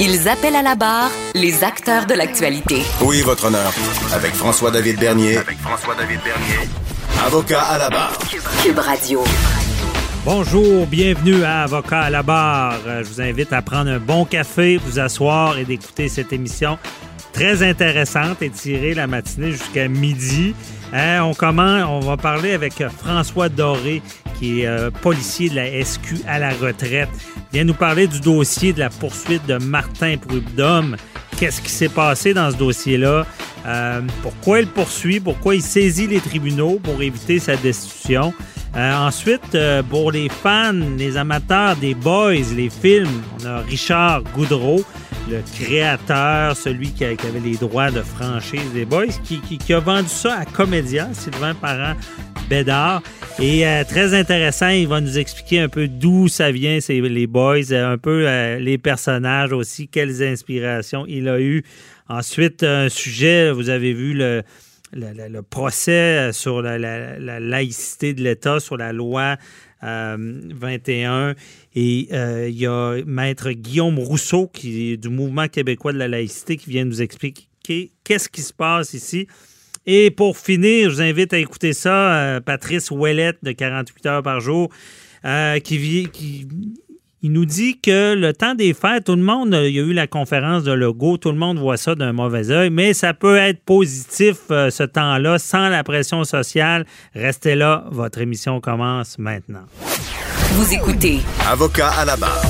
Ils appellent à la barre les acteurs de l'actualité. Oui, votre honneur. Avec François-David Bernier. Avec François-David Bernier. Avocat à la barre. Cube Radio. Bonjour, bienvenue à Avocat à la barre. Euh, Je vous invite à prendre un bon café, vous asseoir et d'écouter cette émission très intéressante et tirer la matinée jusqu'à midi. Hein, on commence, on va parler avec euh, François Doré, qui est euh, policier de la SQ à la retraite. Il vient nous parler du dossier de la poursuite de Martin Prudhomme. Qu'est-ce qui s'est passé dans ce dossier-là? Euh, pourquoi il poursuit? Pourquoi il saisit les tribunaux pour éviter sa destitution? Ensuite, pour les fans, les amateurs des Boys, les films, on a Richard Goudreau, le créateur, celui qui, avait les droits de franchise des Boys, qui, a vendu ça à Comédia, Sylvain Parent Bédard. Et euh, très intéressant, il va nous expliquer un peu d'où ça vient, les Boys, euh, un peu euh, les personnages aussi, quelles inspirations il a eu. Ensuite, un sujet, vous avez vu le, procès sur la, la- la laïcité de l'État, sur la loi 21. Et euh, il y a Maître Guillaume Rousseau, qui est du Mouvement québécois de la laïcité, qui vient nous expliquer qu'est-ce qui se passe ici. Et pour finir, je vous invite à écouter ça, euh, Patrice Ouellette de 48 heures par jour, euh, qui, vit- qui il nous dit que le temps des fêtes, tout le monde, il y a eu la conférence de Legault, tout le monde voit ça d'un mauvais œil, mais ça peut être positif euh, ce temps-là, sans la pression sociale. Restez là, votre émission commence maintenant. Vous écoutez Avocat à la barre.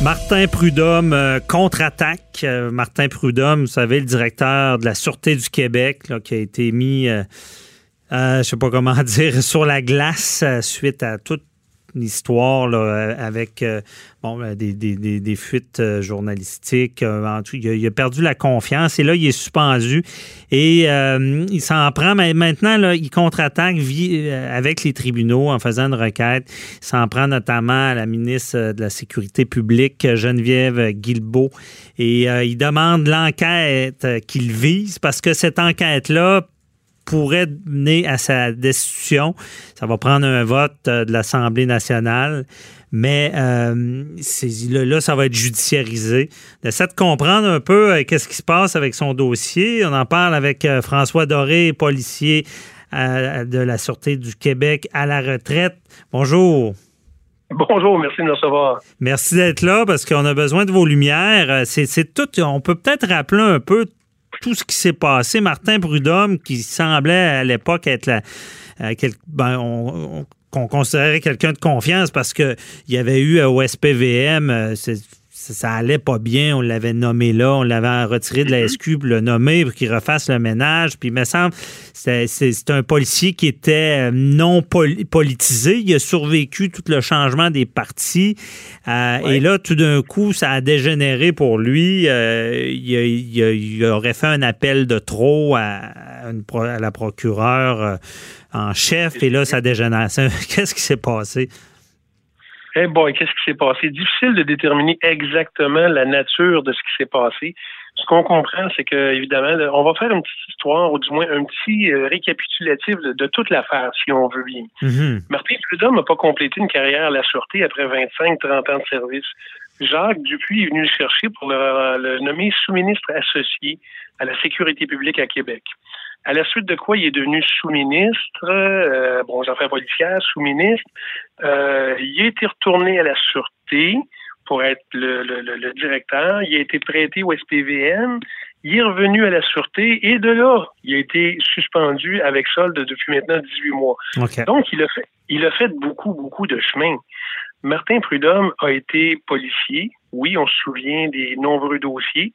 Martin Prudhomme euh, contre-attaque. Euh, Martin Prudhomme, vous savez, le directeur de la Sûreté du Québec, là, qui a été mis, euh, euh, je sais pas comment dire, sur la glace euh, suite à toute l'histoire là, euh, avec euh, bon, euh, des, des- des- fuites journalistiques. il, a, il a perdu la confiance et là, il est suspendu. Et il s'en prend. Mais maintenant, là, il contre-attaque avec les tribunaux en faisant une requête. Il s'en prend notamment à la ministre de la Sécurité publique, Geneviève Guilbeault. Et il demande l'enquête qu'il vise parce que cette enquête-là pourrait mener à sa destitution. Ça va prendre un vote euh, de l'Assemblée nationale, mais euh, là, ça va être judiciarisé. D'essayer de comprendre un peu euh, qu'est-ce qui se passe avec son dossier. On en parle avec euh, François Doré, policier de la Sûreté du Québec à la retraite. Bonjour. Bonjour, merci de me recevoir. Merci d'être là parce qu'on a besoin de vos lumières. C'est tout. On peut peut-être rappeler un peu tout ce qui s'est passé. Martin Prudhomme, qui semblait à l'époque être la, euh, ben, on- on- qu'on considérait quelqu'un de confiance parce que il y avait eu au SPVM, euh, ça, allait pas bien, on l'avait nommé là, on l'avait retiré de la SQ pour le nommer pour qu'il refasse le ménage. Puis il me semble c'est un policier qui était euh, non poli- politisé. Il a survécu tout le changement des partis. Euh, Et là, tout d'un coup, ça a dégénéré pour lui. Euh, il, a- il a- il aurait fait un appel de trop à, à une pro- à la procureure en chef. Et là, ça dégénère. Qu'est-ce qui s'est passé? Eh boy, qu'est-ce qui s'est passé? Difficile de déterminer exactement la nature de ce qui s'est passé. Ce qu'on comprend, c'est que, évidemment, on va faire une petite histoire, ou du moins un petit euh, récapitulatif de, de toute l'affaire, si on veut bien. Mhm. Martin Prudhomme n'a pas complété une carrière à la Sûreté après 25-30 ans de service. Jacques Dupuis est venu le chercher pour le, le nommer sous-ministre associé à la sécurité publique à Québec. À la suite de quoi il est devenu sous-ministre, euh, bon, j'en fais policière, sous-ministre. Euh, il a été retourné à la Sûreté pour être le, le- le- le directeur. Il a été prêté au SPVM Il est revenu à la sûreté et de là, il a été suspendu avec solde depuis maintenant 18 mois. Donc, il a fait, il a fait beaucoup, beaucoup de chemin. Martin Prudhomme a été policier. Oui, on se souvient des nombreux dossiers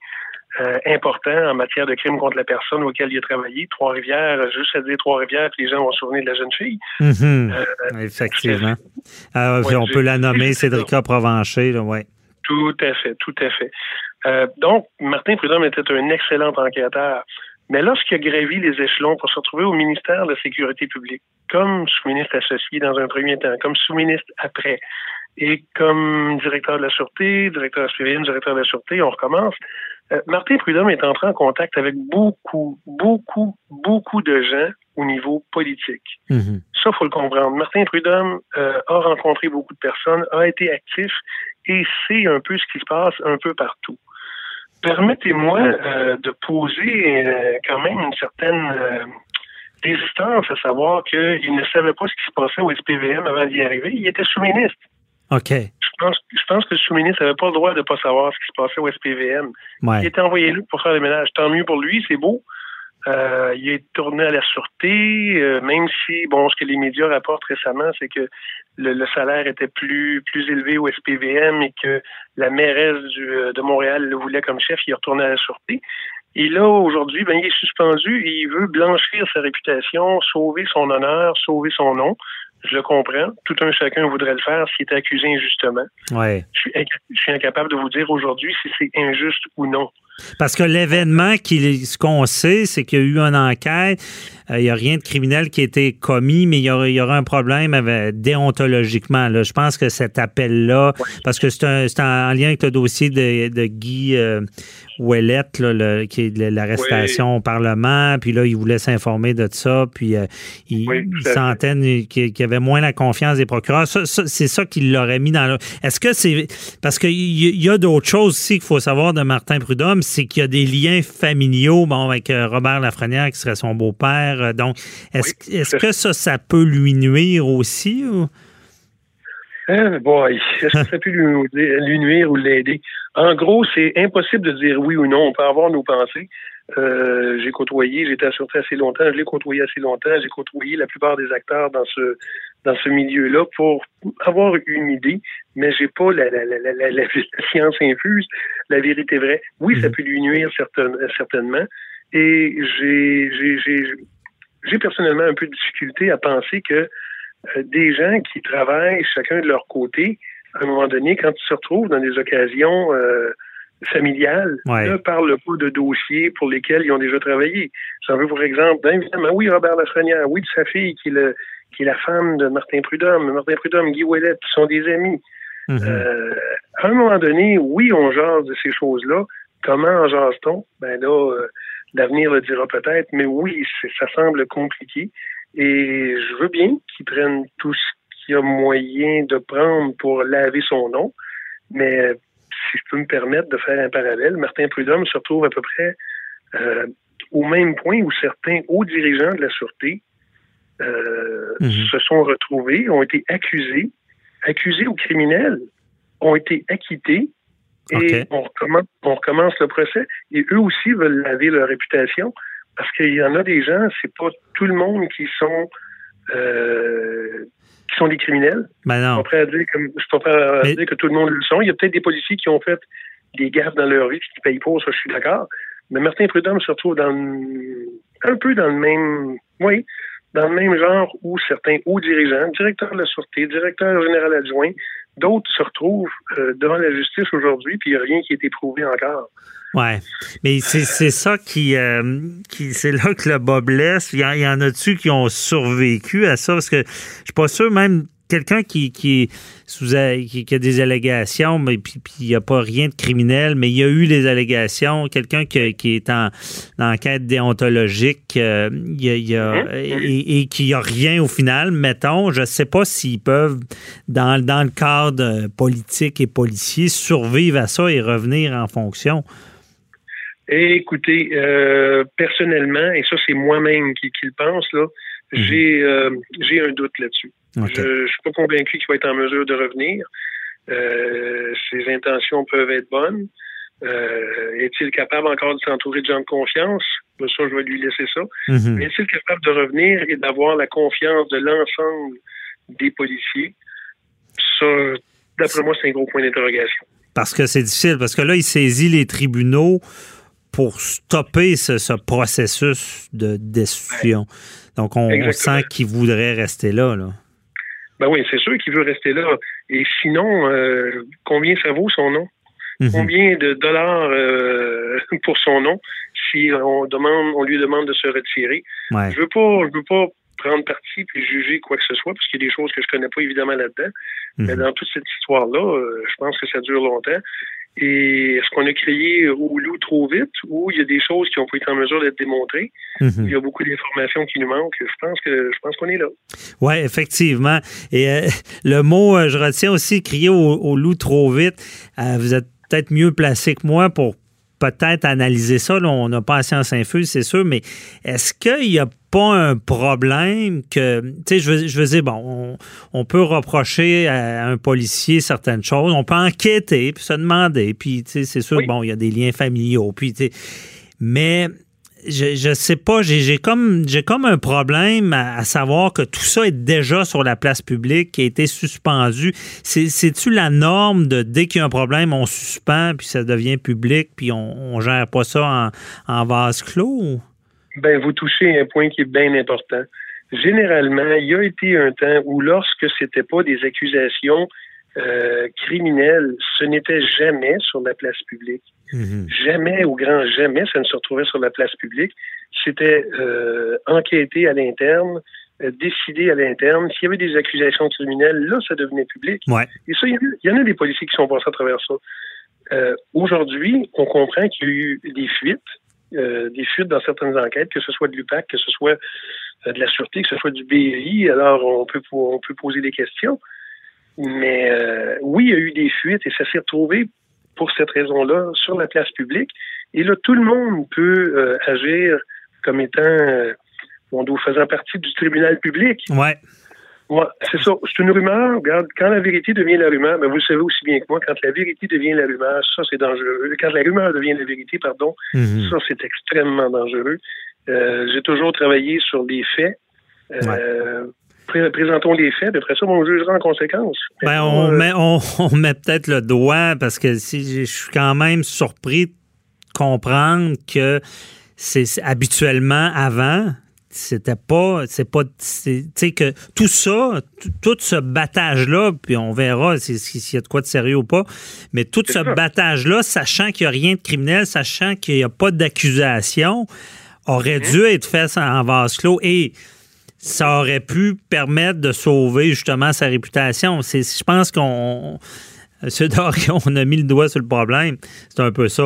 euh, importants en matière de crimes contre la personne auxquels il a travaillé. Trois-Rivières, juste à dire Trois-Rivières, puis les gens vont se souvenir de la jeune fille. Mm-hmm. Euh, Effectivement. Ah, on peut la nommer Cédrica Provencher, oui. Tout à fait, tout à fait. Euh, donc, Martin Prudhomme était un excellent enquêteur. Mais lorsqu'il a gravi les échelons pour se retrouver au ministère de la Sécurité publique, comme sous-ministre associé dans un premier temps, comme sous-ministre après, et comme directeur de la Sûreté, directeur SPVM, directeur de la Sûreté, on recommence. Euh, Martin Prudhomme est entré en contact avec beaucoup, beaucoup, beaucoup de gens au niveau politique. Mm-hmm. Ça, faut le comprendre. Martin Prudhomme euh, a rencontré beaucoup de personnes, a été actif et sait un peu ce qui se passe un peu partout. Permettez-moi euh, de poser euh, quand même une certaine euh, résistance à savoir qu'il ne savait pas ce qui se passait au SPVM avant d'y arriver. Il était sous-ministre. OK. Je pense, je pense que le sous-ministre n'avait pas le droit de ne pas savoir ce qui se passait au SPVM. Il était envoyé là pour faire le ménage. Tant mieux pour lui, c'est beau. Euh, il est tourné à la sûreté, euh, même si, bon, ce que les médias rapportent récemment, c'est que le, salaire était plus plus élevé au SPVM et que la mairesse du, euh, de Montréal le voulait comme chef, il est retourné à la sûreté. Et là, aujourd'hui, ben, il est suspendu et il veut blanchir sa réputation, sauver son honneur, sauver son nom. Je le comprends. Tout un chacun voudrait le faire s'il est accusé injustement. Ouais. Je, suis, je suis incapable de vous dire aujourd'hui si c'est injuste ou non. Parce que l'événement, ce qu'on sait, c'est qu'il y a eu une enquête. Euh, il n'y a rien de criminel qui a été commis, mais il y aura, un problème avec, déontologiquement. Là. Je pense que cet appel-là, parce que c'est en lien avec le dossier de, Guy euh, Ouellette, là, qui est l'arrestation au Parlement, puis là, il voulait s'informer de ça, puis euh, il, oui, qu'il y avait moins la confiance des procureurs. c'est ça qu'il l'aurait mis dans le... Est-ce que c'est... Parce qu'il y a d'autres choses aussi qu'il faut savoir de Martin Prudhomme, c'est qu'il y a des liens familiaux, bon, avec euh, Robert Lafrenière, qui serait son beau-père. Euh, donc, est-ce que ça, ça peut lui nuire aussi? Ou? Hein, boy, est-ce que ça peut lui, nuire ou l'aider? En gros, c'est impossible de dire oui ou non. On peut avoir nos pensées. Euh, j'ai côtoyé, j'étais assuré assez longtemps, je l'ai côtoyé assez longtemps, j'ai côtoyé la plupart des acteurs dans ce dans ce milieu-là pour avoir une idée, mais j'ai pas la, la, la, la, science infuse, la vérité vraie. Oui, ça mhm. peut lui nuire certainement. Et j'ai, j'ai, personnellement un peu de difficulté à penser que euh, des gens qui travaillent chacun de leur côté, à un moment donné, quand ils se retrouvent dans des occasions euh, familiales, ne parlent pas de dossiers pour lesquels ils ont déjà travaillé. J'en veux pour exemple, évidemment, oui, Robert Lafrenière, oui, de sa fille qui le qui est la femme de Martin Prudhomme. Martin Prudhomme, Guy Ouellet, qui sont des amis. Mhm. euh, à un moment donné, oui, on jase de ces choses-là. Comment en jase-t-on? Ben là, euh, l'avenir le dira peut-être, mais oui, ça semble compliqué. Et je veux bien qu'ils prennent tout ce qu'il y a moyen de prendre pour laver son nom, mais si je peux me permettre de faire un parallèle, Martin Prudhomme se retrouve à peu près euh, au même point où certains hauts dirigeants de la Sûreté euh, mhm. se sont retrouvés, ont été accusés, accusés ou criminels, ont été acquittés et on, recommence, le procès. Et eux aussi veulent laver leur réputation parce qu'il y en a des gens, c'est pas tout le monde qui sont euh, qui sont des criminels. Ben non. Je suis pas dire, que, dire que tout le monde le sont. Il y a peut-être des policiers qui ont fait des gaffes dans leur vie qui payent pas, ça je suis d'accord. Mais Martin Prudhomme se retrouve dans un peu dans le même. Oui, dans le même genre où certains hauts dirigeants, directeurs de la Sûreté, directeur général adjoint, d'autres se retrouvent euh, devant la justice aujourd'hui, puis il n'y a rien qui a été prouvé encore. Ouais, mais c'est ça qui, euh, qui c'est là que le bas blesse. Il y, en, en a-tu qui ont survécu à ça? Parce que je suis pas sûr même quelqu'un qui, qui, sous, qui, a des allégations, mais puis il n'y a pas rien de criminel, mais il y a eu des allégations, quelqu'un qui, qui, est en, enquête déontologique euh, y a, et, et qui a rien au final, mettons, je ne sais pas s'ils peuvent, dans, dans le cadre politique et policier, survivre à ça et revenir en fonction. Écoutez, euh, personnellement, et ça c'est moi-même qui, qui, le pense, là, mhm. j'ai euh, j'ai un doute là-dessus. Je ne suis pas convaincu qu'il va être en mesure de revenir. Euh, ses intentions peuvent être bonnes. Euh, est-il capable encore de s'entourer de gens de confiance? Ça, je vais lui laisser ça. Mhm. Mais est-il capable de revenir et d'avoir la confiance de l'ensemble des policiers? Ça, d'après moi, c'est un gros point d'interrogation. Parce que c'est difficile, parce que là, il saisit les tribunaux pour stopper ce, ce processus de destitution. Donc, on, on sent qu'il voudrait rester là. là. Ben oui, c'est sûr qu'il veut rester là. Et sinon, euh, combien ça vaut son nom? Mhm. Combien de dollars euh, pour son nom si on demande, on lui demande de se retirer? Ouais. Je veux pas, je veux pas prendre parti puis juger quoi que ce soit parce qu'il y a des choses que je connais pas évidemment là-dedans. Mais Mhm. dans toute cette histoire-là, euh, je pense que ça dure longtemps. Et est-ce qu'on a crié au loup trop vite ou il y a des choses qui ont pas été en mesure d'être démontrées? Mhm. Il y a beaucoup d'informations qui nous manquent. Je pense que je pense qu'on est là. Oui, effectivement. Et euh, le mot, euh, je retiens aussi, crier au, au loup trop vite. Euh, vous êtes peut-être mieux placé que moi pour peut-être analyser ça. Là, on n'a pas la science infuse, c'est sûr, mais est-ce qu'il n'y a pas un problème que, tu sais, je veux, je veux dire, bon, on, on peut reprocher à un policier certaines choses, on peut enquêter, puis se demander, puis, tu sais, c'est sûr, Oui. bon, il y a des liens familiaux, puis, tu sais, mais je, sais pas, j'ai comme j'ai comme un problème à, savoir que tout ça est déjà sur la place publique, qui a été suspendu. C'est- C'est-tu la norme de dès qu'il y a un problème, on suspend, puis ça devient public, puis on, on gère pas ça en, en vase clos? Ben, vous touchez un point qui est bien important. Généralement, il y a été un temps où lorsque c'était pas des accusations euh, criminelles, ce n'était jamais sur la place publique. Mhm. Jamais, au grand jamais, ça ne se retrouvait sur la place publique. C'était euh, enquêté à l'interne, euh, décidé à l'interne. S'il y avait des accusations criminelles, là, ça devenait public. Ouais. Et ça, il y, en a- il y en a des policiers qui sont passés à travers ça. Euh, Aujourd'hui, on comprend qu'il y a eu des fuites, euh, des fuites dans certaines enquêtes, que ce soit de l'UPAC, que ce soit euh, de la Sûreté, que ce soit du BI. Alors, on peut, on peut poser des questions. Mais euh, oui, il y a eu des fuites et ça s'est retrouvé pour cette raison-là sur la place publique. Et là, tout le monde peut euh, agir comme étant, euh, bon, faisant partie du tribunal public. Ouais. Ouais, c'est ça. C'est une rumeur. Regarde, quand la vérité devient la rumeur, ben vous le savez aussi bien que moi, quand la vérité devient la rumeur, ça c'est dangereux. Quand la rumeur devient la vérité, pardon, Mhm. ça c'est extrêmement dangereux. Euh, J'ai toujours travaillé sur des faits. Euh, pré- Présentons les faits, puis après ça, on jugera en conséquence. Ben, on, Euh, met, on, on met peut-être le doigt parce que si je suis quand même surpris de comprendre que c'est habituellement avant c'était pas c'est pas tu sais que tout ça tout, ce battage là puis on verra si- si- s'il y a de quoi de sérieux ou pas mais tout ce ça. battage là sachant qu'il n'y a rien de criminel sachant qu'il n'y a pas d'accusation aurait Mhm. dû être fait en vase clos et ça aurait pu permettre de sauver justement sa réputation. Je pense qu'on, M. Doré, on a mis le doigt sur le problème. C'est un peu ça.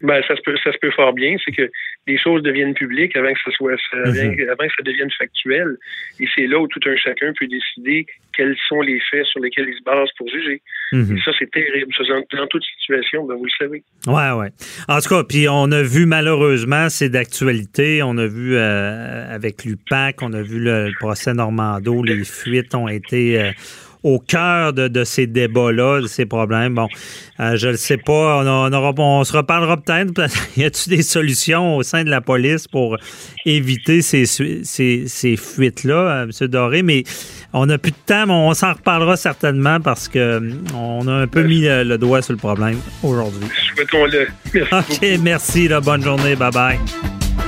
Ben, ça, se peut, ça se peut fort bien. C'est que les choses deviennent publiques avant que ça soit, ça- Mhm. avant que ça devienne factuel. Et c'est là où tout un chacun peut décider quels sont les faits sur lesquels il se base pour juger. Mhm. Et ça, c'est terrible. Ça, dans, dans toute situation, ben, vous le savez. Ouais, ouais. En tout cas, puis on a vu malheureusement, c'est d'actualité. On a vu euh, avec l'UPAC, on a vu le, le procès Normando, les fuites ont été euh, au cœur de, de ces débats-là, de ces problèmes. Bon, euh, je ne sais pas, on, on aura- on se reparlera peut-être. y a-t-il des solutions au sein de la police pour éviter ces, ces, ces fuites-là, euh, M. Doré? Mais on n'a plus de temps, mais on s'en reparlera certainement parce que on a un peu mis le, le doigt sur le problème aujourd'hui. Souhaitons-le. Merci OK, beaucoup. merci. Là, bonne journée. Bye-bye.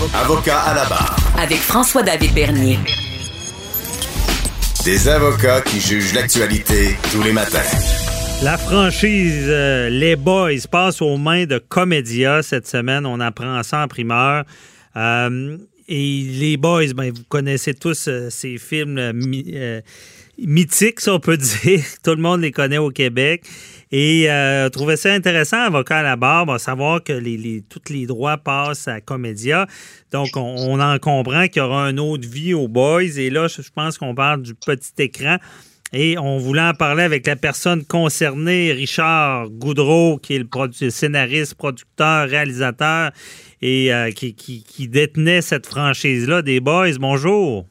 Avocat à la barre. Avec François-David Bernier. Des avocats qui jugent l'actualité tous les matins. La franchise euh, Les Boys passe aux mains de Comédia cette semaine. On apprend ça en primeur. Euh, et Les Boys, ben, vous connaissez tous euh, ces films mythiques, si on peut dire. Tout le monde les connaît au Québec. Et euh, trouvait ça intéressant, avocat à la barre, bon, savoir que les, les- tous les droits passent à Comédia. Donc, on, on en comprend qu'il y aura une autre vie aux Boys. Et là, je je pense qu'on parle du petit écran. Et on voulait en parler avec la personne concernée, Richard Goudreau, qui est le produ- scénariste, producteur, réalisateur et euh, qui, qui- qui détenait cette franchise-là des Boys. Bonjour.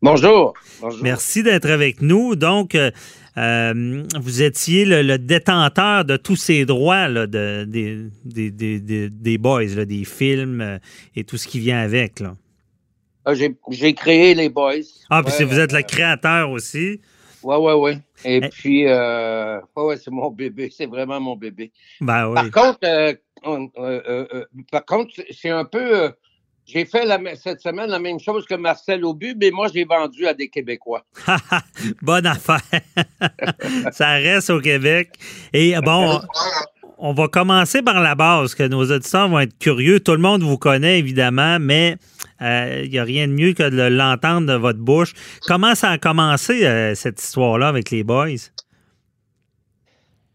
Bonjour. Bonjour. Merci d'être avec nous. Donc, euh, euh, vous étiez le, le détenteur de tous ces droits là, de- des, des, des- des- des Boys, là, des films euh, et tout ce qui vient avec. Là. Ah, J'ai créé les Boys. Ah, puis Ouais, vous êtes euh, le créateur aussi? Ouais, ouais, ouais. Et Eh. puis, euh, ouais, ouais, c'est mon bébé. C'est vraiment mon bébé. Ben oui. Par contre, euh, on- euh, euh, euh, par contre, c'est un peu. J'ai fait la, cette semaine la même chose que Marcel Aubu, mais moi, j'ai vendu à des Québécois. Bonne affaire. Ça reste au Québec. Et bon, on va commencer par la base, que nos auditeurs vont être curieux. Tout le monde vous connaît, évidemment, mais euh, il n'y a rien de mieux que de l'entendre de votre bouche. Comment ça a commencé, euh, cette histoire-là, avec les boys?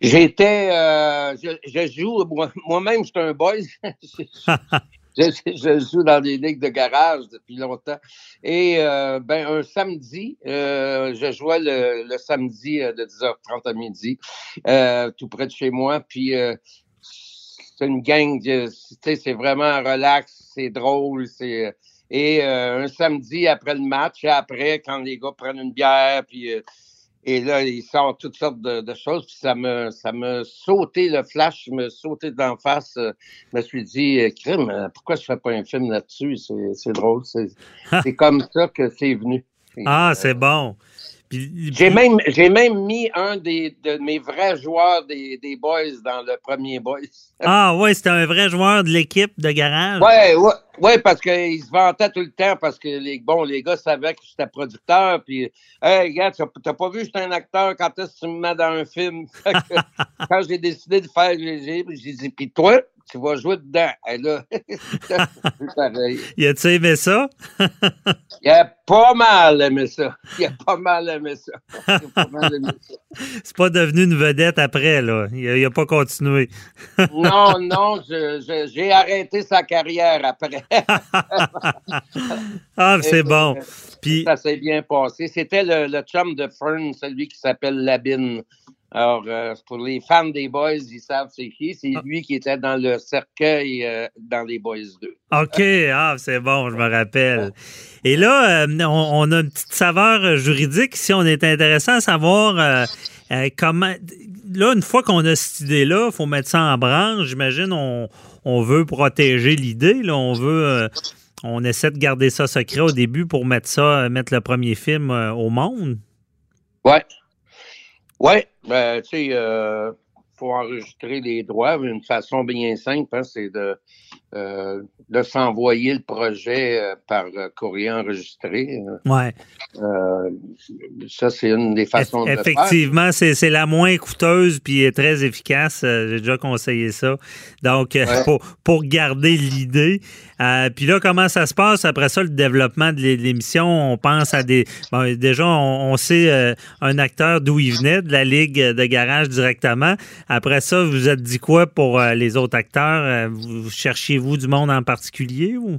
J'étais. euh, je, je joue. moi- Moi-même, je suis un boy. je, je joue dans des ligues de garage depuis longtemps. Et euh, ben, un samedi, euh, je jouais le, le samedi euh, de 10h30 à midi, euh, tout près de chez moi. Puis euh, c'est une gang, tu sais, c'est vraiment relax, c'est drôle. c'est Et euh, un samedi après le match, et après, quand les gars prennent une bière, puis et là, il sort toutes sortes de, de choses. Puis ça me, ça me sauté le flash, me sauté d'en face. euh, je me suis dit, euh, crime, euh, pourquoi je fais pas un film là-dessus? C'est, drôle. C'est, c'est comme ça que c'est venu. Ah, c'est bon. J'ai même, j'ai même mis un des, de mes vrais joueurs des, des boys dans le premier boys. Ah, ouais, c'était un vrai joueur de l'équipe de garage. Ouais, ouais, ouais, parce qu'il se vantait tout le temps parce que les, bon, les gars savaient que j'étais producteur. Puis, hey, gars, t'as pas vu que j'étais un acteur quand est-ce que tu me mets dans un film? Quand j'ai décidé de faire j'ai dit, puis toi, tu vas jouer dedans. Et là, pareil. Y a-tu aimé ça? Il a pas mal aimé ça. Il a pas mal aimé ça. Il a pas mal aimé ça. C'est pas devenu une vedette après, là. Il a, il a pas continué. Non, non, j'ai arrêté sa carrière après. Ah, c'est bon. Puis, Ça s'est bien passé. C'était le, le chum de Fern, celui qui s'appelle Labine. Alors, euh, pour les fans des Boys, ils savent c'est qui. C'est lui qui était dans le cercueil euh, dans les Boys 2. OK, ah, c'est bon, je me rappelle. Et là, euh, on, on a une petite saveur juridique. Si on est intéressant à savoir comment. Là, une fois qu'on a cette idée-là, il faut mettre ça en branche. J'imagine on, on veut protéger l'idée. Là, on veut. on essaie de garder ça secret au début pour mettre ça, mettre le premier film au monde. Ouais. Ouais, ben, tu sais, euh, faut enregistrer les droits d'une façon bien simple, hein, c'est de, euh, de s'envoyer le projet euh, par euh, courrier enregistré. Ouais. Euh, ça, c'est une des façons de le faire. Effectivement, c'est la moins coûteuse puis est très efficace. J'ai déjà conseillé ça. Donc, Ouais. pour, pour garder l'idée. Puis là, comment ça se passe après ça, le développement de l'é- l'émission? On pense à des... bon, déjà, on, on sait un acteur d'où il venait, de la Ligue de garage directement. Après ça, vous vous êtes dit quoi pour les autres acteurs? Euh, vous, vous du monde en particulier? Ou?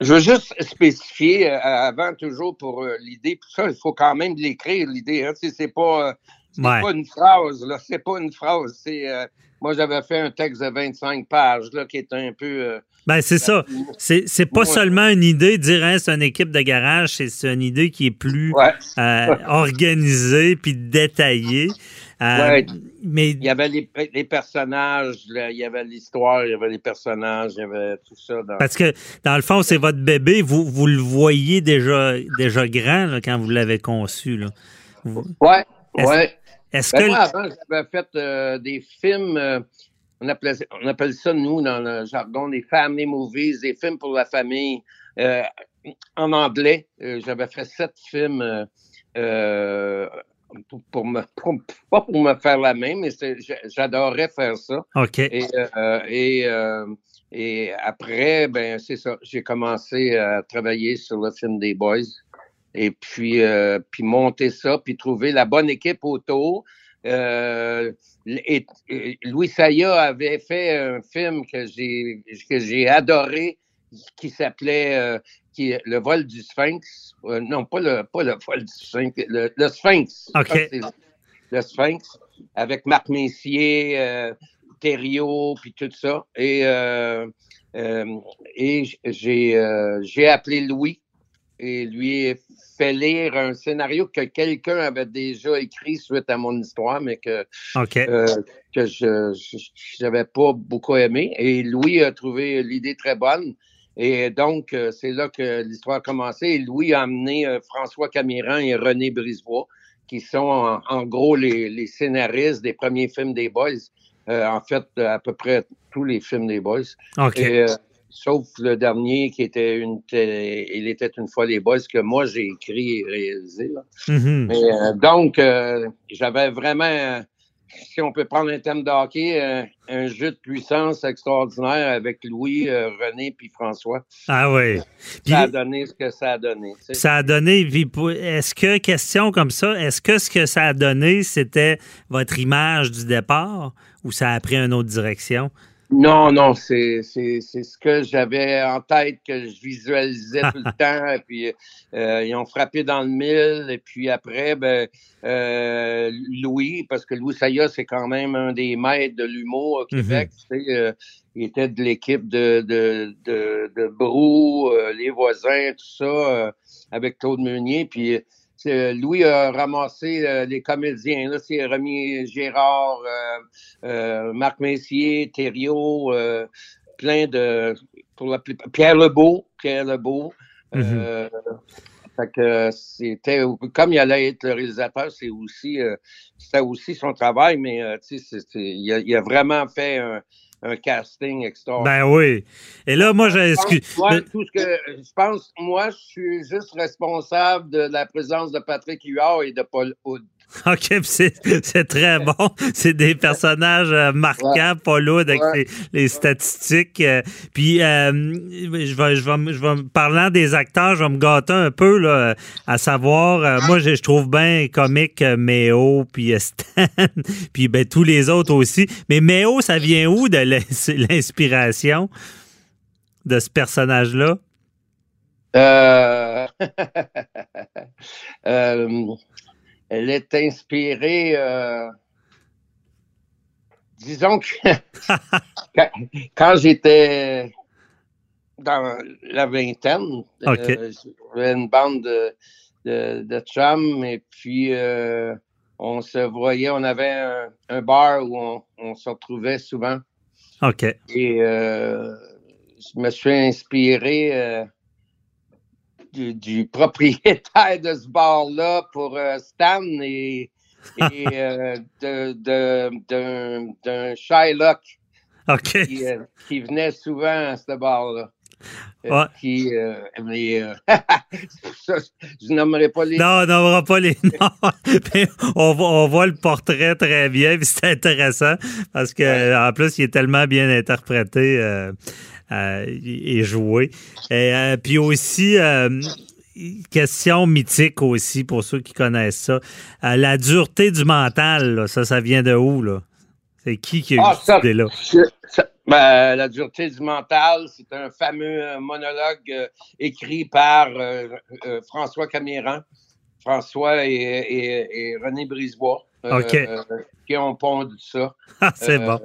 Je veux juste spécifier euh, avant toujours pour euh, l'idée, puis ça, il faut quand même l'écrire, l'idée. Hein, c'est pas, euh, Ouais. pas une phrase, là. C'est pas une phrase. C'est, euh, moi, j'avais fait un texte de 25 pages, là, qui est un peu. euh, Ben, c'est ça. C'est c'est pas Ouais. seulement une idée, de dire hein, c'est une équipe de garage, c'est c'est une idée qui est plus ouais. euh, organisée puis détaillée. Euh, Ouais. Mais Il y avait les, les personnages, là, il y avait l'histoire, il y avait les personnages, il y avait tout ça. Dans... parce que dans le fond, c'est votre bébé, vous, vous le voyez déjà, déjà grand là, quand vous l'avez conçu. Là. Vous- Ouais, Est-ce- ouais. Est-ce Ben, que moi, avant, j'avais fait euh, des films, euh, on, appelait, on appelle ça, nous, dans le jargon, des family movies, des films pour la famille. euh, en anglais, j'avais fait sept films pour, pour me, pour- pas pour me faire la main, mais j'adorais faire ça. OK. Et, euh, et, euh, et après, ben c'est ça. J'ai commencé à travailler sur le film des Boys. Et puis, euh, puis monter ça, puis trouver la bonne équipe autour. Euh, et, et Louis Saya avait fait un film que j'ai que j'ai adoré qui s'appelait euh, qui le vol du Sphinx. Euh, non, pas le pas le vol du Sphinx, le, le Sphinx. OK. Le Sphinx avec Marc Messier, euh, Thériault, puis tout ça. Et, euh, euh, et j'ai j'ai appelé Louis et lui ai fait lire un scénario que quelqu'un avait déjà écrit suite à mon histoire, mais que euh, que je n'avais pas beaucoup aimé. Et Louis a trouvé l'idée très bonne. Et donc, euh, c'est là que l'histoire a commencé. Et Louis a amené euh, François Camiran et René Brisebois, qui sont en, en gros les, les scénaristes des premiers films des Boys. Euh, en fait, à peu près tous les films des Boys. OK. Et, euh, sauf le dernier qui était une il était une fois les boys que moi j'ai écrit et réalisé. là. Mais, euh, donc euh, j'avais vraiment si on peut prendre un thème de hockey, euh, un jeu de puissance extraordinaire avec Louis, euh, René puis François. Ah oui. Puis- Ça a donné ce que ça a donné. tu sais. Ça a donné. Est-ce que, question comme ça, est-ce que ce que ça a donné, c'était votre image du départ ou ça a pris une autre direction? Non, non, c'est c'est c'est ce que j'avais en tête, que je visualisais tout le temps. Et puis, euh, ils ont frappé dans le mille. Et puis après, ben, euh, Louis, parce que Louis Saya, c'est quand même un des maîtres de l'humour au Québec. tu sais, euh, il était de l'équipe de, de, de, de Brou, euh, les voisins, tout ça, euh, avec Claude Meunier. Puis Louis a ramassé euh, les comédiens. Là, c'est Rémi Gérard, euh, euh, Marc Messier, Thériault, euh, plein de. Pour la plupart- Pierre Lebeau, Pierre Lebeau. euh, fait que c'était comme il allait être le réalisateur, c'est aussi euh, c'était aussi son travail, mais euh, il, a, il a vraiment fait un, un casting extraordinaire. Ben oui. Et là, moi, je. Pense, moi, tout ce que je pense, moi, je suis juste responsable de la présence de Patrick Huard et de Paul Hood. OK, c'est très bon. C'est des personnages euh, marquants, pas lourds avec Ouais. les, les statistiques. euh, puis, euh, je vais, je vais, je vais, parlant des acteurs, je vais me gâter un peu, là, à savoir, moi, je, je trouve bien comique Méo, puis Stan, puis ben, tous les autres aussi. Mais Méo, ça vient où de l'ins- l'inspiration de ce personnage-là? Euh, euh, elle est inspirée, euh, disons que quand, quand j'étais dans la vingtaine, euh, j'avais une bande de, de, de chums et puis euh, on se voyait, on avait un, un bar où on, on se retrouvait souvent. OK. Et euh, je me suis inspiré euh, du, du propriétaire de ce bar-là pour euh, Stan et, et euh, de- de- d'un d'un Shylock qui, euh, qui venait souvent à ce bar-là. Ouais. Qui, mais, c'est pour ça, je nommerai pas les Non, on n'aura pas les noms. On, voit, on voit le portrait très bien, puis c'est intéressant parce que en plus, il est tellement bien interprété et joué. Et, euh, puis aussi, euh, question mythique aussi pour ceux qui connaissent ça. Euh, la dureté du mental, là, ça, ça vient de où, là? C'est qui qui a eu Ah, cette idée-là? ben, la dureté du mental, c'est un fameux euh, monologue euh, écrit par euh, euh, François Camiran, François et, et- et René Brisebois, euh, OK. euh, qui ont pondu ça. Ah, c'est Euh, bon.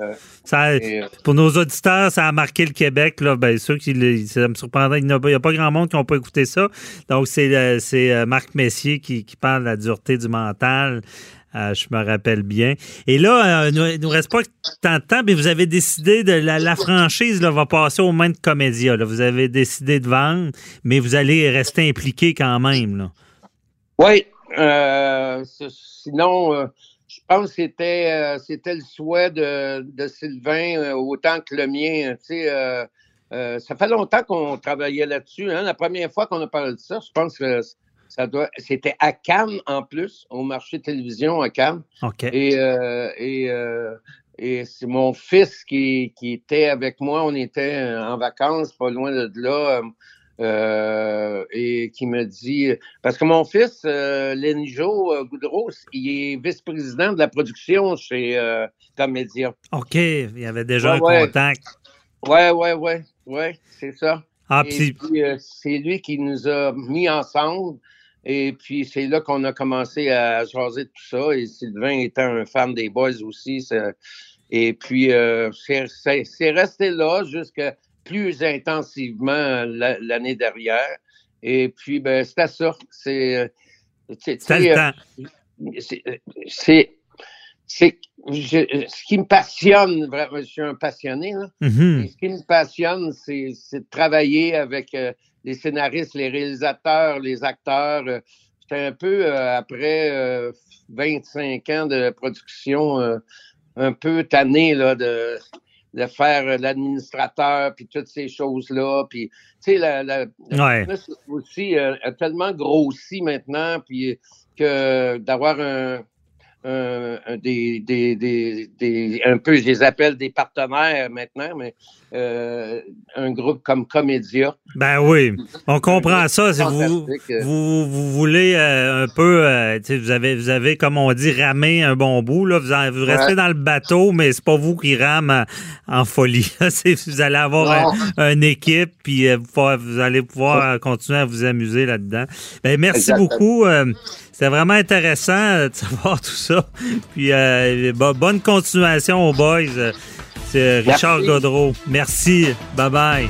Ça, et, euh, Pour nos auditeurs, ça a marqué le Québec. Là. Ben, ceux qui, ça me surprendrait. Il n'y a, pas- a grand monde qui n'ont pas écouté ça. Donc, c'est, c'est Marc Messier qui, qui parle de la dureté du mental. Euh, je me rappelle bien. Et là, il ne nous reste pas tant de temps, mais vous avez décidé de la, la franchise là, va passer aux mains de Comédia. là. Vous avez décidé de vendre, mais vous allez rester impliqué quand même. Là. Oui, euh, sinon, euh, je pense que c'était, euh, c'était le souhait de, de Sylvain euh, autant que le mien. Tu sais, euh, euh, ça fait longtemps qu'on travaillait là-dessus. Hein. La première fois qu'on a parlé de ça, je pense que Ça doit. C'était à Cannes en plus, au marché de télévision à Cannes. OK. Et, euh, et, euh, et c'est mon fils qui, qui était avec moi. On était en vacances, pas loin de là. Euh, et qui me dit parce que mon fils euh, Lenjo euh, Goudreau, il est vice-président de la production chez euh, Comédia. OK. Il y avait déjà Ouais, un ouais. contact. Ouais, ouais, ouais, ouais, c'est ça. Ah, puis, euh, c'est lui qui nous a mis ensemble. Et puis, c'est là qu'on a commencé à jaser de tout ça. Et Sylvain étant un fan des Boys aussi. ça- Et puis, euh, c'est resté là jusqu'à plus intensivement la- l'année dernière. Et puis, ben, ça. C'est. euh, euh, temps. c'est c'est c'est ce qui me passionne vraiment je suis un passionné là Mhm. et ce qui me passionne c'est c'est de travailler avec euh, les scénaristes les réalisateurs les acteurs euh, J'étais un peu euh, après euh, 25 ans de production euh, un peu tanné là de de faire euh, l'administrateur puis toutes ces choses là puis tu sais la, la, la Ouais. aussi euh, a tellement grossi maintenant puis que d'avoir un, un- un des, des, des, des- un peu, je les appelle des partenaires maintenant, mais euh, un groupe comme Comédia. Ben oui, on comprend ça. Si vous, euh. vous, vous voulez euh, un peu, euh, vous avez, vous avez, comme on dit, ramé un bon bout. Là. Vous, en- vous restez Ouais. dans le bateau, mais c'est pas vous qui rame en, en folie. Vous allez avoir un- une équipe, puis euh, vous, allez pouvoir euh, continuer à vous amuser là-dedans. Ben, merci Exactement. beaucoup. C'était vraiment intéressant euh, de savoir tout ça. Puis euh, bo- bonne continuation aux boys. Euh, C'est Richard Merci. Godreau. Merci. Bye bye.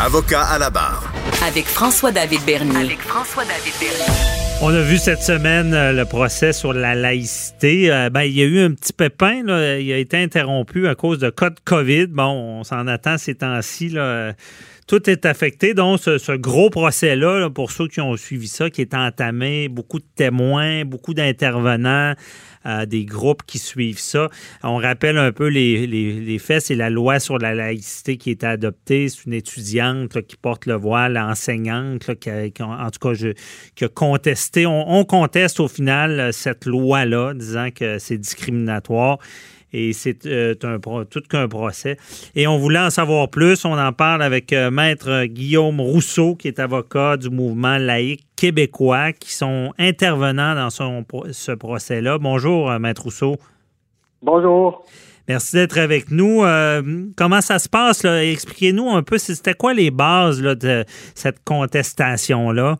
Avocat à la barre. Avec François-David Bernier. Avec François-David Bernier. On a vu cette semaine euh, le procès sur la laïcité. Euh, ben, il y a eu un petit pépin. Là. Il a été interrompu à cause de cas de COVID. Bon, on s'en attend ces temps-ci. là. Tout est affecté. Donc, ce, gros procès-là, là, pour ceux qui ont suivi ça, qui est entamé, beaucoup de témoins, beaucoup d'intervenants, euh, des groupes qui suivent ça. On rappelle un peu les, faits. C'est la loi sur la laïcité qui est adoptée. C'est une étudiante qui porte le voile, enseignante, là, qui a- en tout cas, qui a contesté. On, on conteste au final cette loi-là, disant que c'est discriminatoire. Et c'est euh, un tout qu'un procès. Et on voulait en savoir plus. On en parle avec euh, Maître Guillaume Rousseau, qui est avocat du mouvement laïque québécois, qui sont intervenants dans son, ce procès-là. Bonjour, euh, Maître Rousseau. Bonjour. Merci d'être avec nous. Euh, comment ça se passe? Expliquez-nous un peu, c'était quoi les bases là, de cette contestation-là?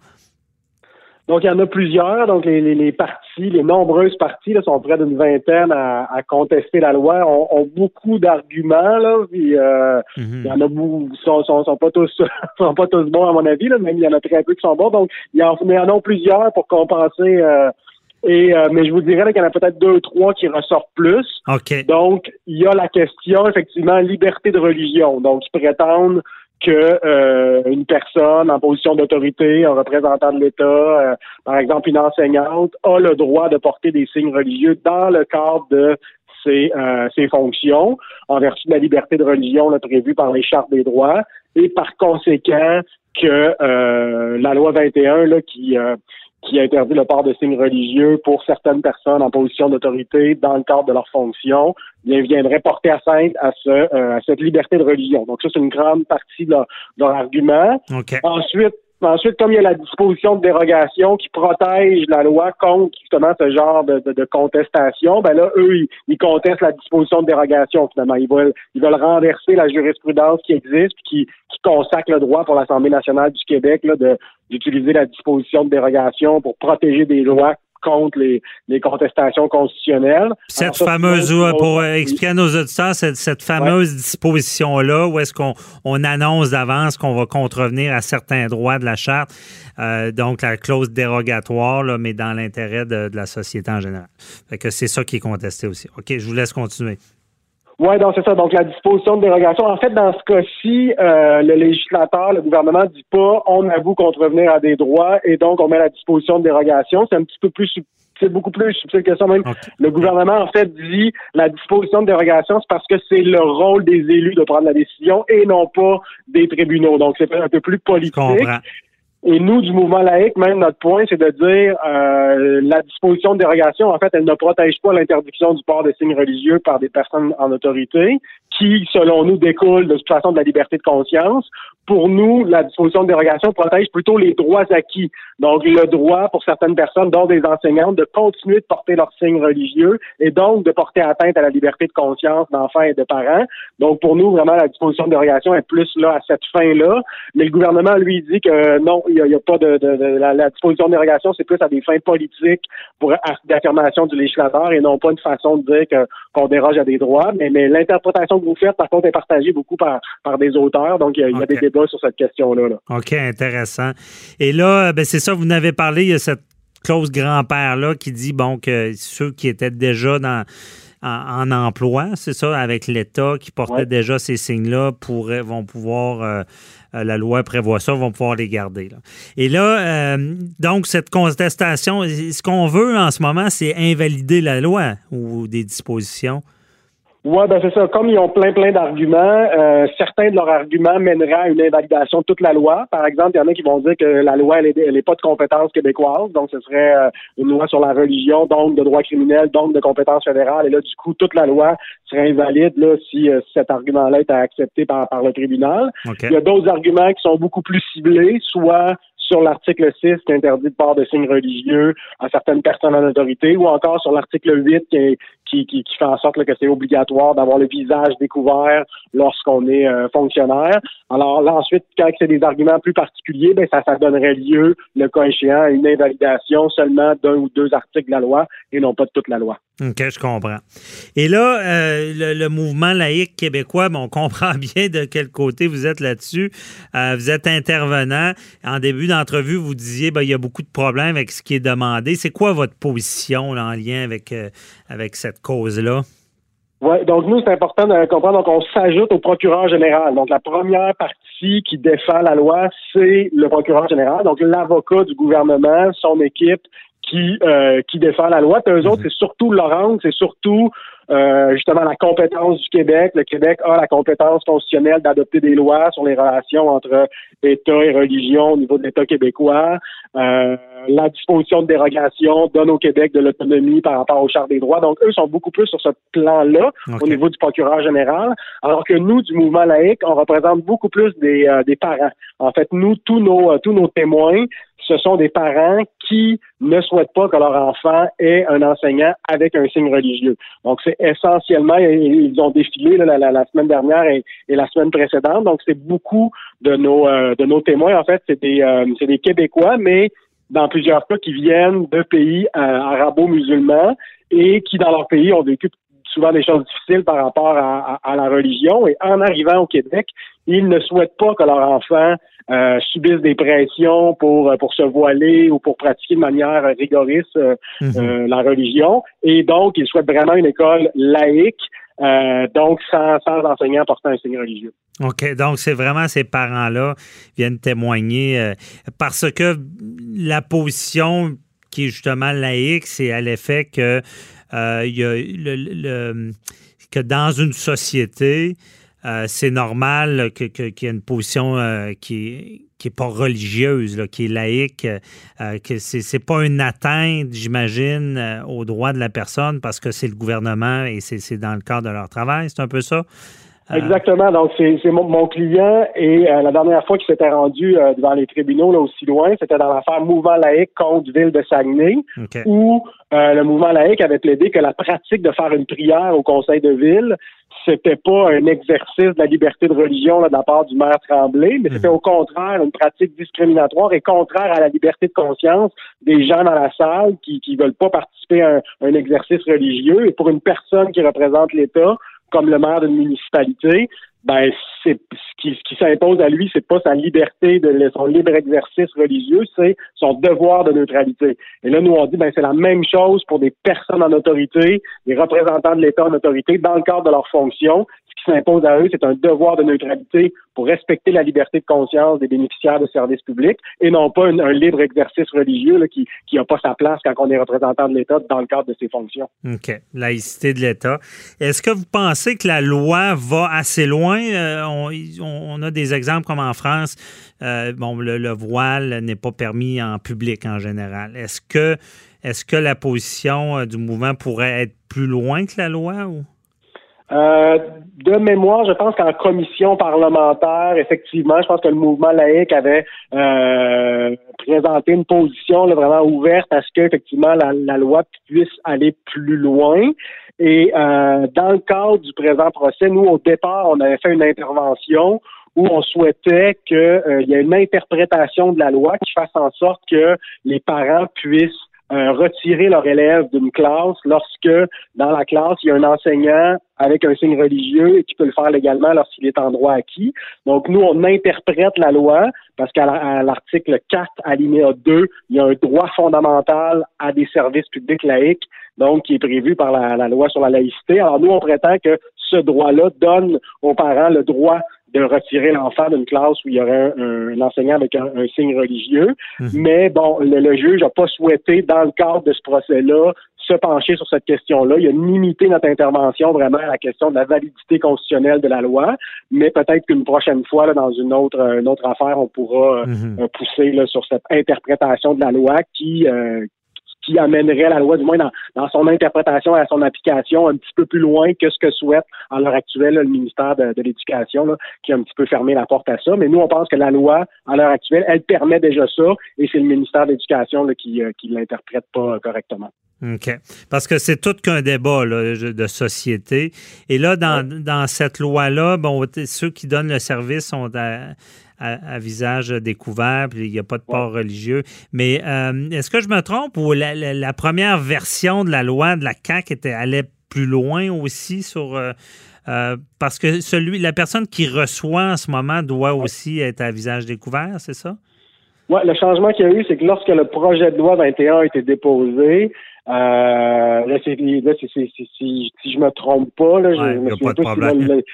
Donc, il y en a plusieurs. Donc, les, les, les partis, les nombreuses parties, là, sont près d'une vingtaine à, à contester la loi, ont, ont beaucoup d'arguments, là. Puis, euh, il y en a beaucoup, sont, sont, sont pas tous, sont pas tous bons, à mon avis, là. Même, il y en a très peu qui sont bons. Donc, il y en, mais il y en a plusieurs pour compenser, euh, et, euh, mais je vous dirais là, qu'il y en a peut-être deux ou trois qui ressortent plus. OK. Donc, il y a la question, effectivement, liberté de religion. Donc, ils prétendent que euh, une personne en position d'autorité, un représentant de l'État, euh, par exemple une enseignante, a le droit de porter des signes religieux dans le cadre de ses, euh, ses fonctions, en vertu de la liberté de religion là, prévue par les chartes des droits, et par conséquent que euh, la loi 21 là, qui euh, qui interdit le port de signes religieux pour certaines personnes en position d'autorité dans le cadre de leur fonction, bien, viendrait porter atteinte à, ce, euh, à cette liberté de religion. Donc ça, c'est une grande partie de leur, de leur argument. OK. Ensuite, ensuite, comme il y a la disposition de dérogation qui protège la loi contre justement ce genre de, de, contestation, ben là, eux, ils, contestent la disposition de dérogation finalement. Ils veulent, ils veulent renverser la jurisprudence qui existe, qui, qui consacre le droit pour l'Assemblée nationale du Québec là, de d'utiliser la disposition de dérogation pour protéger des lois contre les, les contestations constitutionnelles. Cette fameuse, pour expliquer à nos auditeurs, cette, cette fameuse disposition-là, où est-ce qu'on on annonce d'avance qu'on va contrevenir à certains droits de la Charte, euh, donc la clause dérogatoire, là, mais dans l'intérêt de, de, la société en général. Fait que c'est ça qui est contesté aussi. OK, je vous laisse continuer. Oui, donc c'est ça. Donc la disposition de dérogation. En fait, dans ce cas-ci, euh, le législateur, le gouvernement dit pas on avoue contrevenir à des droits et donc on met la disposition de dérogation. C'est un petit peu plus c'est beaucoup plus subtil que ça même. Le gouvernement, en fait, dit la disposition de dérogation, c'est parce que c'est le rôle des élus de prendre la décision et non pas des tribunaux. Donc, c'est un peu plus politique. Et nous, du mouvement laïque, même notre point, c'est de dire euh, la disposition de dérogation, en fait, elle ne protège pas l'interdiction du port de signes religieux par des personnes en autorité, qui, selon nous, découle de toute façon de la liberté de conscience pour nous, la disposition de dérogation protège plutôt les droits acquis. Donc, le droit pour certaines personnes, dont des enseignantes, de continuer de porter leurs signes religieux et donc de porter atteinte à la liberté de conscience d'enfants et de parents. Donc, pour nous, vraiment, la disposition de dérogation est plus là à cette fin-là. Mais le gouvernement, lui, dit que non, il n'y a, pas de, la, disposition de dérogation, c'est plus à des fins politiques pour d'affirmation du législateur et non pas une façon de dire qu'on déroge à des droits. Mais, mais l'interprétation que vous faites, par contre, est partagée beaucoup par, par des auteurs. Donc, il y a, des débats sur cette question-là. OK, intéressant. Et là, ben c'est ça, vous n'avez parlé, il y a cette clause grand-père-là qui dit bon que ceux qui étaient déjà dans en, emploi, c'est ça, avec l'État qui portait déjà ces signes-là, vont pouvoir, euh, la loi prévoit ça, vont pouvoir les garder. Et là, euh, donc, cette contestation, ce qu'on veut en ce moment, c'est invalider la loi ou des dispositions. Oui, ben c'est ça. Comme ils ont plein, plein d'arguments, euh, certains de leurs arguments mèneraient à une invalidation de toute la loi. Par exemple, il y en a qui vont dire que la loi, elle n'est pas de compétence québécoise, donc ce serait euh, une loi sur la religion, donc de droit criminel, donc de compétence fédérale. Et là, du coup, toute la loi serait invalide là, si, euh, cet argument-là est accepté par, par le tribunal. Il y a d'autres arguments qui sont beaucoup plus ciblés, soit sur l'article 6 qui interdit le port de signes religieux à certaines personnes en autorité, ou encore sur l'article 8 qui, qui, qui, fait en sorte que c'est obligatoire d'avoir le visage découvert lorsqu'on est euh, fonctionnaire. Alors là, ensuite, quand c'est des arguments plus particuliers, ben ça, ça donnerait lieu, le cas échéant, à une invalidation seulement d'un ou deux articles de la loi et non pas de toute la loi. OK, je comprends. Et là, euh, le, mouvement laïque québécois, on comprend bien de quel côté vous êtes là-dessus. Euh, vous êtes intervenant. En début d'entrevue, vous disiez ben, il y a beaucoup de problèmes avec ce qui est demandé. C'est quoi votre position en lien avec, avec cette cause-là? Oui, donc nous, c'est important de comprendre. Donc, on s'ajoute au procureur général. Donc, la première partie qui défend la loi, c'est le procureur général. Donc, l'avocat du gouvernement, son équipe qui, euh, qui défend la loi. Puis eux autres, mhm. c'est surtout Laurent, c'est surtout euh, justement la compétence du Québec. Le Québec a la compétence constitutionnelle d'adopter des lois sur les relations entre État et religion au niveau de l'État québécois. Euh, la disposition de dérogation donne au Québec de l'autonomie par rapport aux chartes des droits. Donc, eux sont beaucoup plus sur ce plan-là au niveau du procureur général, alors que nous, du mouvement laïque, on représente beaucoup plus des, euh, des parents. En fait, nous, tous nos, tous nos témoins, ce sont des parents qui ne souhaitent pas que leur enfant ait un enseignant avec un signe religieux. Donc, c'est essentiellement, ils ont défilé la, semaine dernière et, la semaine précédente. Donc, c'est beaucoup de nos euh, de nos témoins. En fait, c'est des euh, des Québécois, mais dans plusieurs cas qui viennent de pays euh, arabo-musulmans et qui, dans leur pays, ont vécu souvent des choses difficiles par rapport à, la religion. Et en arrivant au Québec, ils ne souhaitent pas que leur enfant euh, subissent des pressions pour pour se voiler ou pour pratiquer de manière rigoriste euh, mhm. la religion. Et donc, ils souhaitent vraiment une école laïque euh, donc, sans, sans enseignant portant un signe religieux. OK. Donc, c'est vraiment ces parents-là viennent témoigner euh, parce que la position qui est justement laïque, c'est à l'effet que, euh, que dans une société, c'est normal qu'il y ait une position qui est qui n'est pas religieuse, qui est laïque, euh, que c'est n'est pas une atteinte, j'imagine, euh, aux droits de la personne parce que c'est le gouvernement et c'est dans le cadre de leur travail, c'est un peu ça? Exactement. Donc, c'est mon, mon, client et la dernière fois qu'il s'était rendu devant les tribunaux là, aussi loin, c'était dans l'affaire Mouvement laïque contre Ville de Saguenay, où le mouvement laïque avait plaidé que la pratique de faire une prière au conseil de ville c'était pas un exercice de la liberté de religion là, de la part du maire Tremblay, mais c'était mhm. au contraire une pratique discriminatoire et contraire à la liberté de conscience des gens dans la salle qui qui veulent pas participer à un exercice religieux. Et pour une personne qui représente l'État, comme le maire d'une municipalité, ben c'est ce qui, ce qui s'impose à lui, c'est pas sa liberté de son libre exercice religieux, c'est son devoir de neutralité. Et là, nous on dit ben c'est la même chose pour des personnes en autorité, des représentants de l'État en autorité dans le cadre de leur fonction qui s'impose à eux, c'est un devoir de neutralité pour respecter la liberté de conscience des bénéficiaires de services publics et non pas un, libre exercice religieux qui n'a pas sa place quand on est représentant de l'État dans le cadre de ses fonctions. OK. Laïcité de l'État. Est-ce que vous pensez que la loi va assez loin? Euh, on, a des exemples comme en France, euh, bon, le, voile n'est pas permis en public en général. Est-ce que, que la position euh, du mouvement pourrait être plus loin que la loi? Ou? Euh, de mémoire, je pense qu'en commission parlementaire, effectivement, je pense que le mouvement laïque avait euh, présenté une position vraiment ouverte à ce que effectivement la, loi puisse aller plus loin. Et euh, dans le cadre du présent procès, nous, au départ, on avait fait une intervention où on souhaitait qu'il y ait une interprétation de la loi qui fasse en sorte que les parents puissent euh, retirer leur élève d'une classe lorsque dans la classe, il y a un enseignant avec un signe religieux et qui peut le faire légalement lorsqu'il est en droit acquis. Donc, nous, on interprète la loi parce qu'à l'article 4, alinéa 2, il y a un droit fondamental à des services publics laïques, donc qui est prévu par la, la loi sur la laïcité. Alors, nous, on prétend que ce droit-là donne aux parents le droit de retirer l'enfant d'une classe où il y aurait un, enseignant avec un, signe religieux. Mhm. Mais bon, le, juge n'a pas souhaité, dans le cadre de ce procès-là, se pencher sur cette question-là. Il a limité notre intervention vraiment à la question de la validité constitutionnelle de la loi, mais peut-être qu'une prochaine fois, là, dans une autre, une autre affaire, on pourra mhm. euh, pousser là, sur cette interprétation de la loi qui, euh, qui amènerait la loi, du moins dans, son interprétation et à son application, un petit peu plus loin que ce que souhaite à l'heure actuelle le ministère de, l'Éducation, qui a un petit peu fermé la porte à ça. Mais nous, on pense que la loi, à l'heure actuelle, elle permet déjà ça, et c'est le ministère de l'Éducation qui ne euh, l'interprète pas correctement. OK. Parce que c'est tout qu'un débat de société. Et là, dans, cette loi-là, bon, ceux qui donnent le service sont à, visage découvert, puis il n'y a pas de port religieux. Mais euh, est-ce que je me trompe ou la, première version de la loi de la CAQ était, allait plus loin aussi sur. Euh, euh, parce que celui, la personne qui reçoit en ce moment doit aussi être à visage découvert, c'est ça? Oui, le changement qu'il y a eu, c'est que lorsque le projet de loi 21 a été déposé, euh, là, si, je me trompe pas, là, je, me souviens pas si,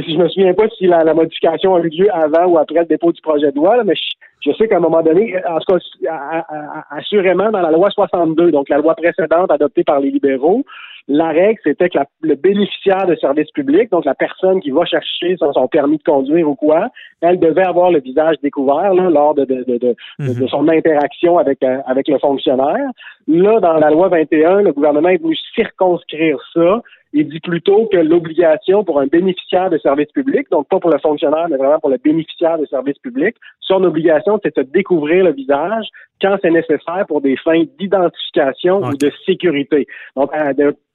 je me souviens pas si la, modification a eu lieu avant ou après le dépôt du projet de loi, mais je, sais qu'à un moment donné, en tout cas, assurément, dans la loi 62, donc la loi précédente adoptée par les libéraux, la règle, c'était que le bénéficiaire de services publics, donc la personne qui va chercher son, permis de conduire ou quoi, elle devait avoir le visage découvert lors de, de, de, mhm. de, son interaction avec, euh, avec le fonctionnaire. Là, dans la loi 21, le gouvernement est venu circonscrire ça il dit plutôt que l'obligation pour un bénéficiaire de services publics, donc pas pour le fonctionnaire, mais vraiment pour le bénéficiaire de services publics, son obligation, c'est de découvrir le visage quand c'est nécessaire pour des fins d'identification ou de sécurité. Donc,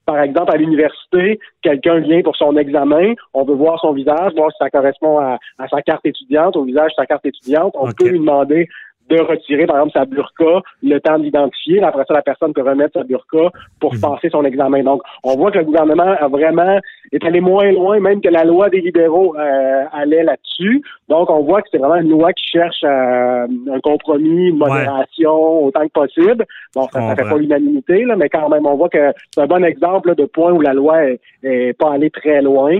par exemple, à l'université, quelqu'un vient pour son examen, on veut voir son visage, voir si ça correspond à, sa carte étudiante, au visage de sa carte étudiante. On peut lui demander de retirer, par exemple, sa burqa, le temps d'identifier. Après ça, la personne peut remettre sa burqa pour mhm. passer son examen. Donc, on voit que le gouvernement a vraiment est allé moins loin, même que la loi des libéraux euh, allait là-dessus. Donc, on voit que c'est vraiment une loi qui cherche euh, un compromis, une modération autant que possible. Bon, ça ne fait pas l'unanimité, là, mais quand même, on voit que c'est un bon exemple de point où la loi est, pas allée très loin.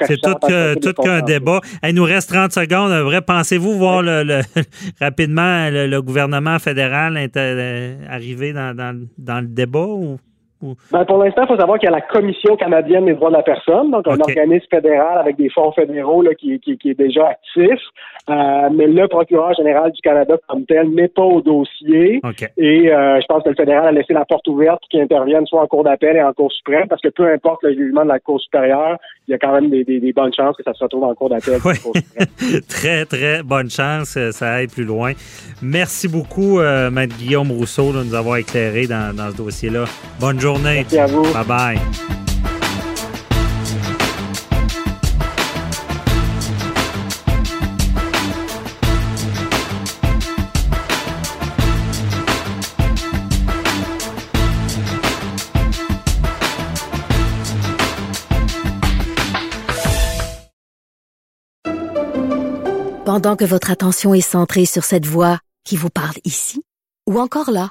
C'est tout, qu'un débat. Il nous reste 30 secondes. Vrai, pensez-vous voir le, rapidement le, gouvernement fédéral est, euh, arrivé dans, dans, le débat ou? Ben, pour l'instant, il faut savoir qu'il y a la Commission canadienne des droits de la personne, donc un organisme fédéral avec des fonds fédéraux là, qui, qui, qui est déjà actif. Euh, mais le procureur général du Canada comme tel n'est pas au dossier. OK. Et euh, je pense que le fédéral a laissé la porte ouverte pour qu'il intervienne soit en Cour d'appel et en Cour suprême, parce que peu importe le jugement de la Cour supérieure, il y a quand même des, des, des bonnes chances que ça se retrouve en Cour d'appel. Suprême. très, très bonne chance. euh, Ça aille plus loin. Merci beaucoup, euh, Maître Guillaume Rousseau, de nous avoir éclairé dans, dans ce dossier-là. Bonne journée. Merci à vous. Bye-bye. Pendant que votre attention est centrée sur cette voix qui vous parle ici, ou encore là,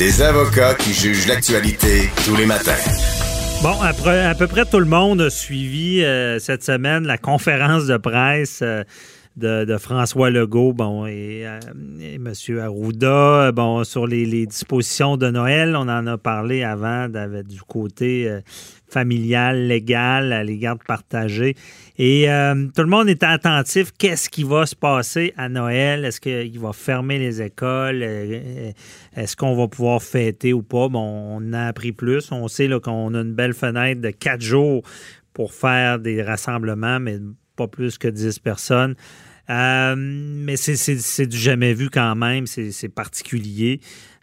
Des avocats qui jugent l'actualité tous les matins. Bon, à peu près tout le monde a suivi euh, cette semaine la conférence de presse euh, de, François Legault, bon, et, euh, M. Arruda, bon, sur les, dispositions de Noël. On en a parlé avant du côté familial, légal, les gardes partagées. Et euh, tout le monde était attentif. Qu'est-ce qui va se passer à Noël? Est-ce qu'il va fermer les écoles? Euh, Est-ce qu'on va pouvoir fêter ou pas? Bon, on a appris plus. On sait qu'on a une belle fenêtre de quatre jours pour faire des rassemblements, mais pas plus que 10 personnes. Euh, mais c'est- du jamais vu quand même. C'est particulier.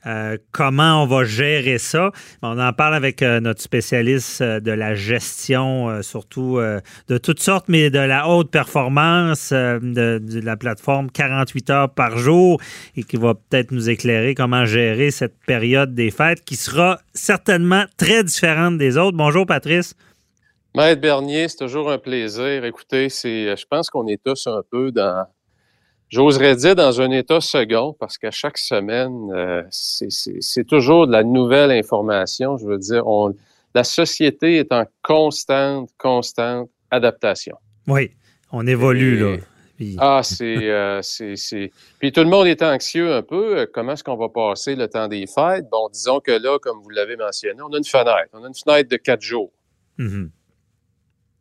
Euh, comment on va gérer ça? On en parle avec euh, notre spécialiste euh, de la gestion, surtout de toutes sortes, mais de la haute performance de, de la plateforme 48 heures par jour et qui va peut-être nous éclairer comment gérer cette période des fêtes qui sera certainement très différente des autres. Bonjour Patrice. Maître Bernier, c'est toujours un plaisir. Écoutez, je pense qu'on est tous un peu dans, j'oserais dire, dans un état second, parce qu'à chaque semaine, euh, c'est, toujours de la nouvelle information. Je veux dire, on, la société est en constante, constante adaptation. Oui, on évolue Et- là. Puis- Ah, c'est, euh, c'est, c'est. Puis tout le monde est anxieux un peu. Euh, Comment est-ce qu'on va passer le temps des fêtes? Bon, disons que là, comme vous l'avez mentionné, on a une fenêtre. On a une fenêtre de quatre jours. Mhm.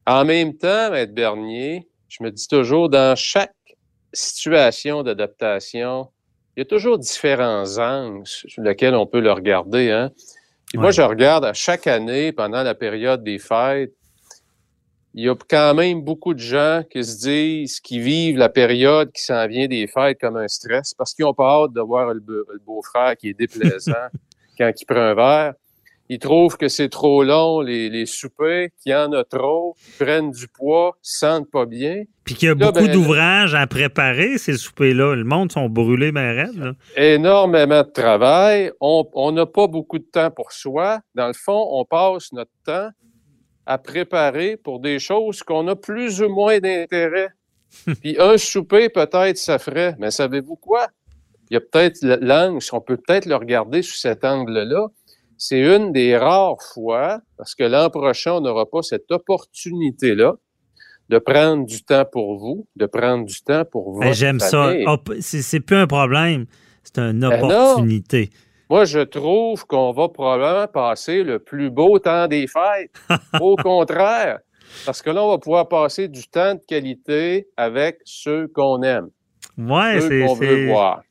En même temps, Maître Bernier, je me dis toujours, dans chaque situation d'adaptation, il y a toujours différents angles sur lesquels on peut le regarder. Hein? Puis moi, je regarde à chaque année, pendant la période des fêtes, il y a quand même beaucoup de gens qui se disent, qui vivent la période qui s'en vient des fêtes comme un stress parce qu'ils ont pas hâte de voir le beau-frère qui est déplaisant quand il prend un verre. Ils trouvent que c'est trop long, les, les soupers, qu'il y en a trop, ils prennent du poids, ils se sentent pas bien. Puis qu'il y a Là, beaucoup ben, d'ouvrages à préparer, ces soupers-là. Le monde sont brûlés, mais raide, là. énormément de travail. On n'a pas beaucoup de temps pour soi. Dans le fond, on passe notre temps à préparer pour des choses qu'on a plus ou moins d'intérêt. Puis un souper, peut-être, ça ferait. Mais savez-vous quoi? Il y a peut-être le- l'angle, on peut peut-être le regarder sous cet angle-là. C'est une des rares fois, parce que l'an prochain, on n'aura pas cette opportunité-là de prendre du temps pour vous, de prendre du temps pour vous. J'aime ça. C'est plus un problème. C'est une Ben opportunité. Moi, je trouve qu'on va probablement passer le plus beau temps des fêtes. Au contraire, parce que là, on va pouvoir passer du temps de qualité avec ceux qu'on aime, Ouais, ceux c'est. qu'on veut voir.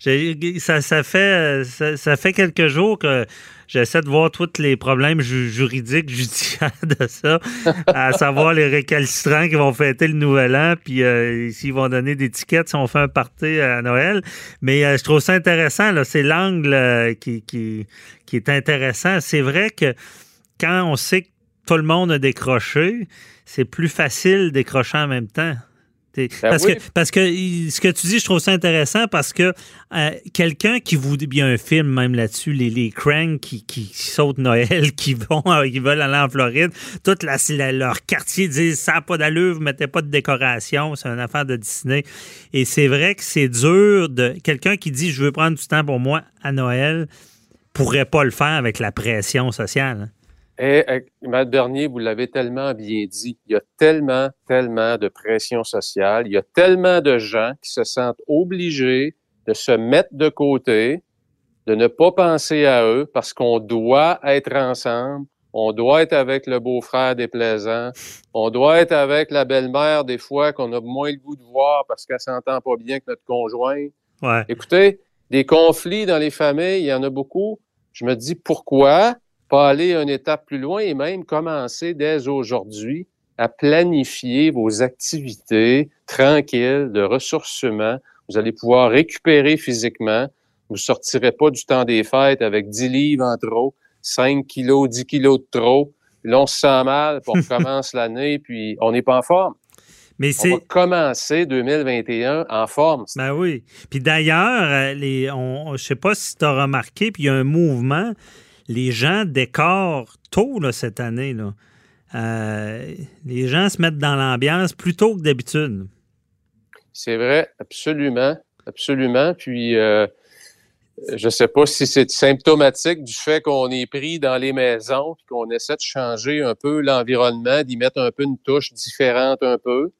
Ça, ça, fait, ça, ça fait quelques jours que j'essaie de voir tous les problèmes ju- juridiques, judiciaires de ça, à savoir les récalcitrants qui vont fêter le nouvel an, puis euh, s'ils vont donner des tickets si on fait un party à Noël. Mais euh, je trouve ça intéressant, c'est l'angle euh, qui, qui, qui est intéressant. C'est vrai que quand on sait que tout le monde a décroché, c'est plus facile décrocher en même temps. Ben parce, que, parce que ce que tu dis, je trouve ça intéressant parce que euh, quelqu'un qui vous. Il y a un film même là-dessus, les, les Cranks qui, qui, sautent Noël, qui vont qui veulent aller en Floride. Tout la, leur quartier dit ça n'a pas d'allure, vous mettez pas de décoration, c'est une affaire de Disney. Et c'est vrai que c'est dur de. Quelqu'un qui dit je veux prendre du temps pour moi à Noël pourrait pas le faire avec la pression sociale. Et, eh, Matt Bernier, vous l'avez tellement bien dit, il y a tellement, tellement de pression sociale, il y a tellement de gens qui se sentent obligés de se mettre de côté, de ne pas penser à eux parce qu'on doit être ensemble, on doit être avec le beau-frère déplaisant, on doit être avec la belle-mère des fois qu'on a moins le goût de voir parce qu'elle s'entend pas bien que notre conjoint. Ouais. Écoutez, des conflits dans les familles, il y en a beaucoup. Je me dis pourquoi pas aller une étape plus loin et même commencer dès aujourd'hui à planifier vos activités tranquilles de ressourcement. Vous allez pouvoir récupérer physiquement. Vous sortirez pas du temps des fêtes avec 10 livres en trop, 5 kilos, 10 kilos de trop. Là, on se sent mal, puis on commence l'année, puis on n'est pas en forme. Mais on va commencer 2021 en forme. Ben oui. Puis d'ailleurs, euh, les, on, je sais pas si tu as remarqué, puis il y a un mouvement les gens décorent tôt cette année. Euh, les gens se mettent dans l'ambiance plus tôt que d'habitude. C'est vrai, absolument. Absolument. Puis, euh, je ne sais pas si c'est symptomatique du fait qu'on est pris dans les maisons et qu'on essaie de changer un peu l'environnement, d'y mettre un peu une touche différente un peu.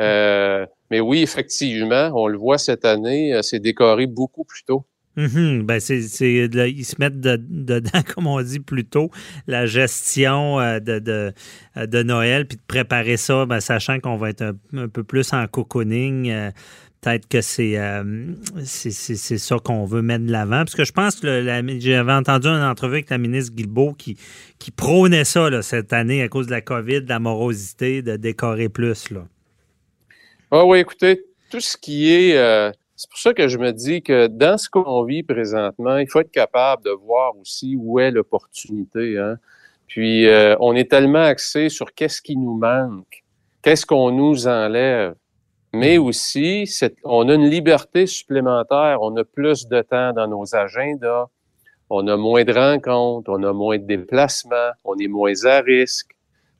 Euh, mais oui, effectivement, on le voit cette année, c'est décoré beaucoup plus tôt. Mhm. ben c'est, ils se mettent dedans, comme on dit plus tôt, la gestion euh, de, de, euh, de, Noël, puis de préparer ça, ben, sachant qu'on va être un, peu plus en cocooning. Euh, peut-être que c'est, c'est, ça qu'on veut mettre de l'avant. Parce que je pense que j'avais entendu une entrevue avec la ministre Guilbeault qui, qui prônait ça là, cette année à cause de la COVID, de la morosité, de décorer plus. Là. Ah oui, écoutez, tout ce qui est c'est pour ça que je me dis que dans ce qu'on vit présentement, il faut être capable de voir aussi où est l'opportunité. Hein? Puis euh, on est tellement axé sur qu'est-ce qui nous manque, qu'est-ce qu'on nous enlève. Mais aussi, on a une liberté supplémentaire, on a plus de temps dans nos agendas, on a moins de rencontres, on a moins de déplacements, on est moins à risque,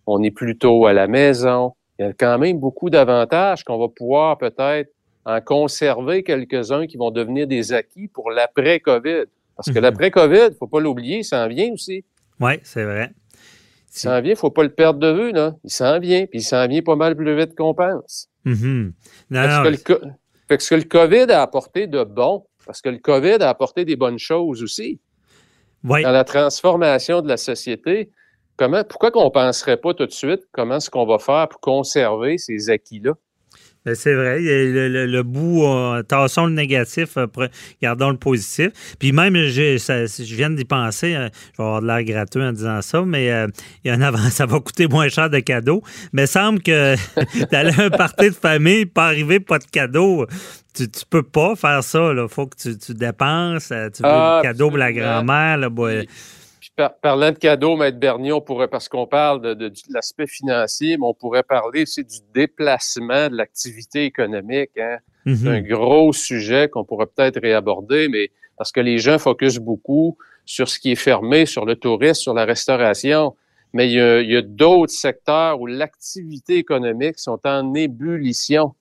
on est plutôt à la maison. Il y a quand même beaucoup d'avantages qu'on va pouvoir peut-être en conserver quelques-uns qui vont devenir des acquis pour l'après-COVID. Parce que mhm. l'après-COVID, faut pas l'oublier, il s'en vient aussi. Oui, c'est vrai. Il s'en vient, faut pas le perdre de vue, là. Il s'en vient, puis il s'en vient pas mal plus vite qu'on pense. Mm que ce que le COVID a apporté de bon, parce que le COVID a apporté des bonnes choses aussi. Dans la transformation de la société, comment, pourquoi qu'on penserait pas tout de suite comment est-ce qu'on va faire pour conserver ces acquis-là? Ben, c'est vrai. Le, le, le bout, euh, tassons le négatif, euh, gardons le positif. Puis même, je viens d'y penser, euh, je vais avoir de l'air gratuit en disant ça, mais il y a ça va coûter moins cher de cadeaux. Mais il semble que d'aller à un party de famille, pas arriver, pas de cadeaux, tu, tu peux pas faire ça. Il faut que tu, tu dépenses. Tu veux ah, cadeau pour la grand-mère. Là, parlant de cadeaux, Maître Bernier, on pourrait, parce qu'on parle de, l'aspect financier, mais on pourrait parler aussi du déplacement de l'activité économique. Hein. C'est mhm. un gros sujet qu'on pourrait peut-être réaborder, mais parce que les gens focusent beaucoup sur ce qui est fermé, sur le tourisme, sur la restauration. Mais il y a, d'autres secteurs où l'activité économique sont en ébullition.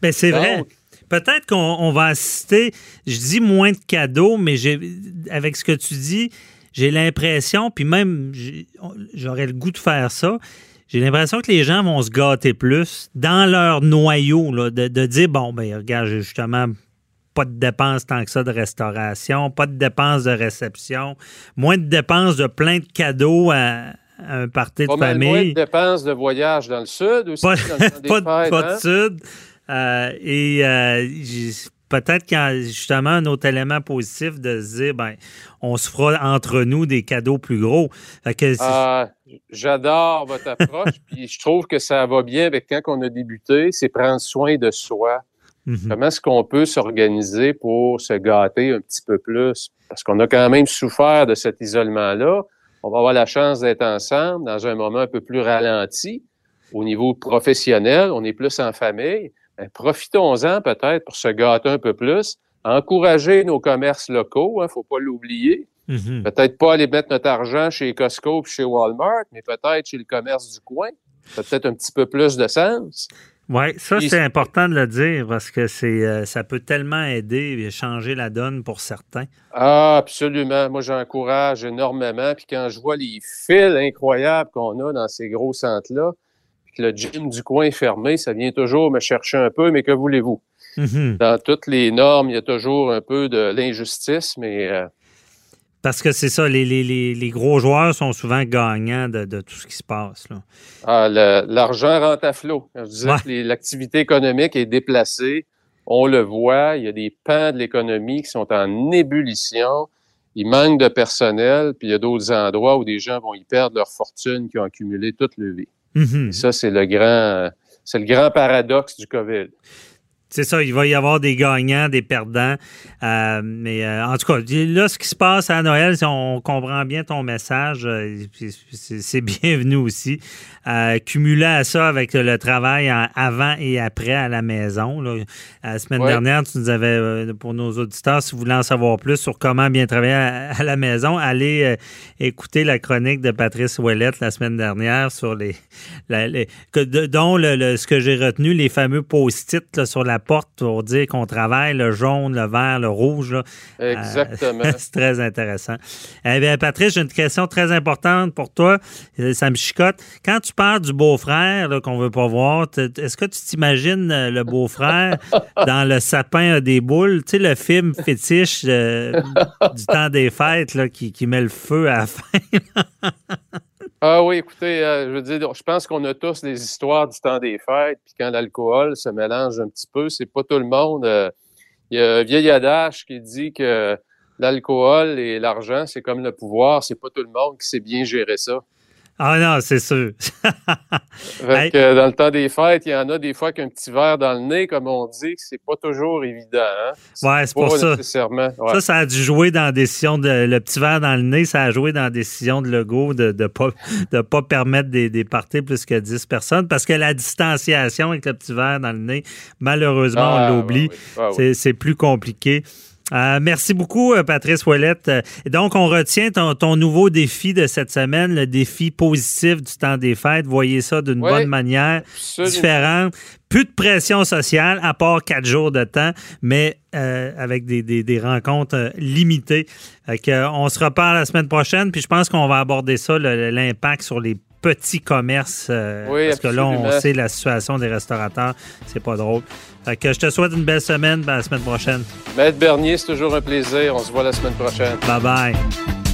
Bien, c'est vrai. Peut-être qu'on va assister, je dis moins de cadeaux, mais avec ce que tu dis, j'ai l'impression, puis même j'aurais le goût de faire ça, j'ai l'impression que les gens vont se gâter plus dans leur noyau, de, dire, bon, ben regarde, j'ai justement pas de dépenses tant que ça de restauration, pas de dépenses de réception, moins de dépenses de plein de cadeaux à, un party de famille. Moins de dépenses de voyage dans le sud aussi. Pas, de hein? sud. Euh, et euh, peut-être qu'il y a justement un autre élément positif de se dire, ben, on se fera entre nous des cadeaux plus gros. Ah, j'adore votre approche, puis je trouve que ça va bien avec quand on a débuté, c'est prendre soin de soi. Mhm. Comment est-ce qu'on peut s'organiser pour se gâter un petit peu plus? Parce qu'on a quand même souffert de cet isolement-là. On va avoir la chance d'être ensemble dans un moment un peu plus ralenti. au niveau professionnel, on est plus en famille. Ben, profitons-en peut-être pour se gâter un peu plus, encourager nos commerces locaux, il hein, ne faut pas l'oublier. Mhm. Peut-être pas aller mettre notre argent chez Costco ou chez Walmart, mais peut-être chez le commerce du coin. Ça peut-être un petit peu plus de sens. Oui, ça, c'est important de le dire parce que c'est euh, ça peut tellement aider et changer la donne pour certains. Ah, absolument. Moi, j'encourage énormément. Puis quand je vois les fils incroyables qu'on a dans ces gros centres-là, que le gym du coin est fermé, ça vient toujours me chercher un peu, mais que voulez-vous? Mhm. Dans toutes les normes, il y a toujours un peu de l'injustice, mais euh, Parce que c'est ça, les, les- les- gros joueurs sont souvent gagnants de, de tout ce qui se passe. Là. Ah, l'argent rentre à flot. Je disais Ouais. que l'activité économique est déplacée. On le voit. Il y a des pans de l'économie qui sont en ébullition. Il manque de personnel, puis il y a d'autres endroits où des gens vont y perdre leur fortune qu'ils ont accumulé toute leur vie. Mhm. Et ça, c'est le grand, c'est le grand paradoxe du COVID. C'est ça, il va y avoir des gagnants, des perdants. Euh, mais euh, en tout cas, là, ce qui se passe à Noël, si on comprend bien ton message, euh, c'est bienvenu aussi. Cumulé à ça avec le travail avant et après à la maison. là. La semaine Ouais. dernière, tu nous avais, pour nos auditeurs, si vous voulez en savoir plus sur comment bien travailler à, à la maison, allez écouter la chronique de Patrice Ouellette la semaine dernière sur les, la- les- que- de- dont le, le- ce que j'ai retenu, les fameux post-it sur la porte pour dire qu'on travaille, le jaune, le vert, le rouge. là. Euh, Exactement. c'est très intéressant. Eh bien, Patrice, j'ai une question très importante pour toi. Euh, Ça me chicote. Quand tu parles du beau-frère qu'on veut pas voir, est-ce que tu t'imagines euh, le beau-frère dans le sapin à des boules? Tu sais, le film fétiche euh, du temps des fêtes là, qui, qui met le feu à la fin. Ah oui, écoutez, euh, je veux dire, je pense qu'on a tous des histoires du temps des fêtes, puis quand l'alcool se mélange un petit peu, c'est pas tout le monde. euh, Il y a un vieil adage qui dit que l'alcool et l'argent, c'est comme le pouvoir, c'est pas tout le monde qui sait bien gérer ça. Ah non, c'est sûr. Fait Hey. que, euh, dans le temps des fêtes, il y en a des fois qu'un petit verre dans le nez, comme on dit, que c'est pas toujours évident. Hein? Ouais, c'est pour ça. nécessairement. ouais. Ça, ça a dû jouer dans la décision de le petit verre dans le nez, ça a joué dans la décision de Legault de ne pas, de pas permettre des, des parties plus que 10 personnes parce que la distanciation avec le petit verre dans le nez, malheureusement, Ah, on l'oublie. ouais, ouais. Ah, C'est plus compliqué. Euh, merci beaucoup, euh, Patrice Ouellette. Euh, donc, on retient ton, ton nouveau défi de cette semaine, le défi positif du temps des fêtes. Voyez ça d'une bonne manière, absolument. différente. Plus de pression sociale, à part quatre jours de temps, mais euh, avec des, des- des rencontres euh, limitées. Fait que, on se reparle la semaine prochaine, puis je pense qu'on va aborder ça, l'impact sur les petits commerces. euh, Oui, parce que là, on sait la situation des restaurateurs. C'est pas drôle. Fait que je te souhaite une belle semaine. ben, à la semaine prochaine. Maître Bernier, c'est toujours un plaisir. On se voit la semaine prochaine. Bye bye.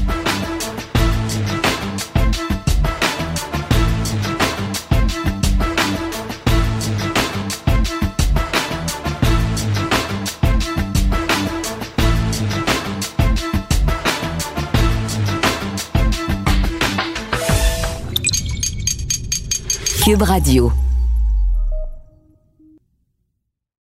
Cube Radio.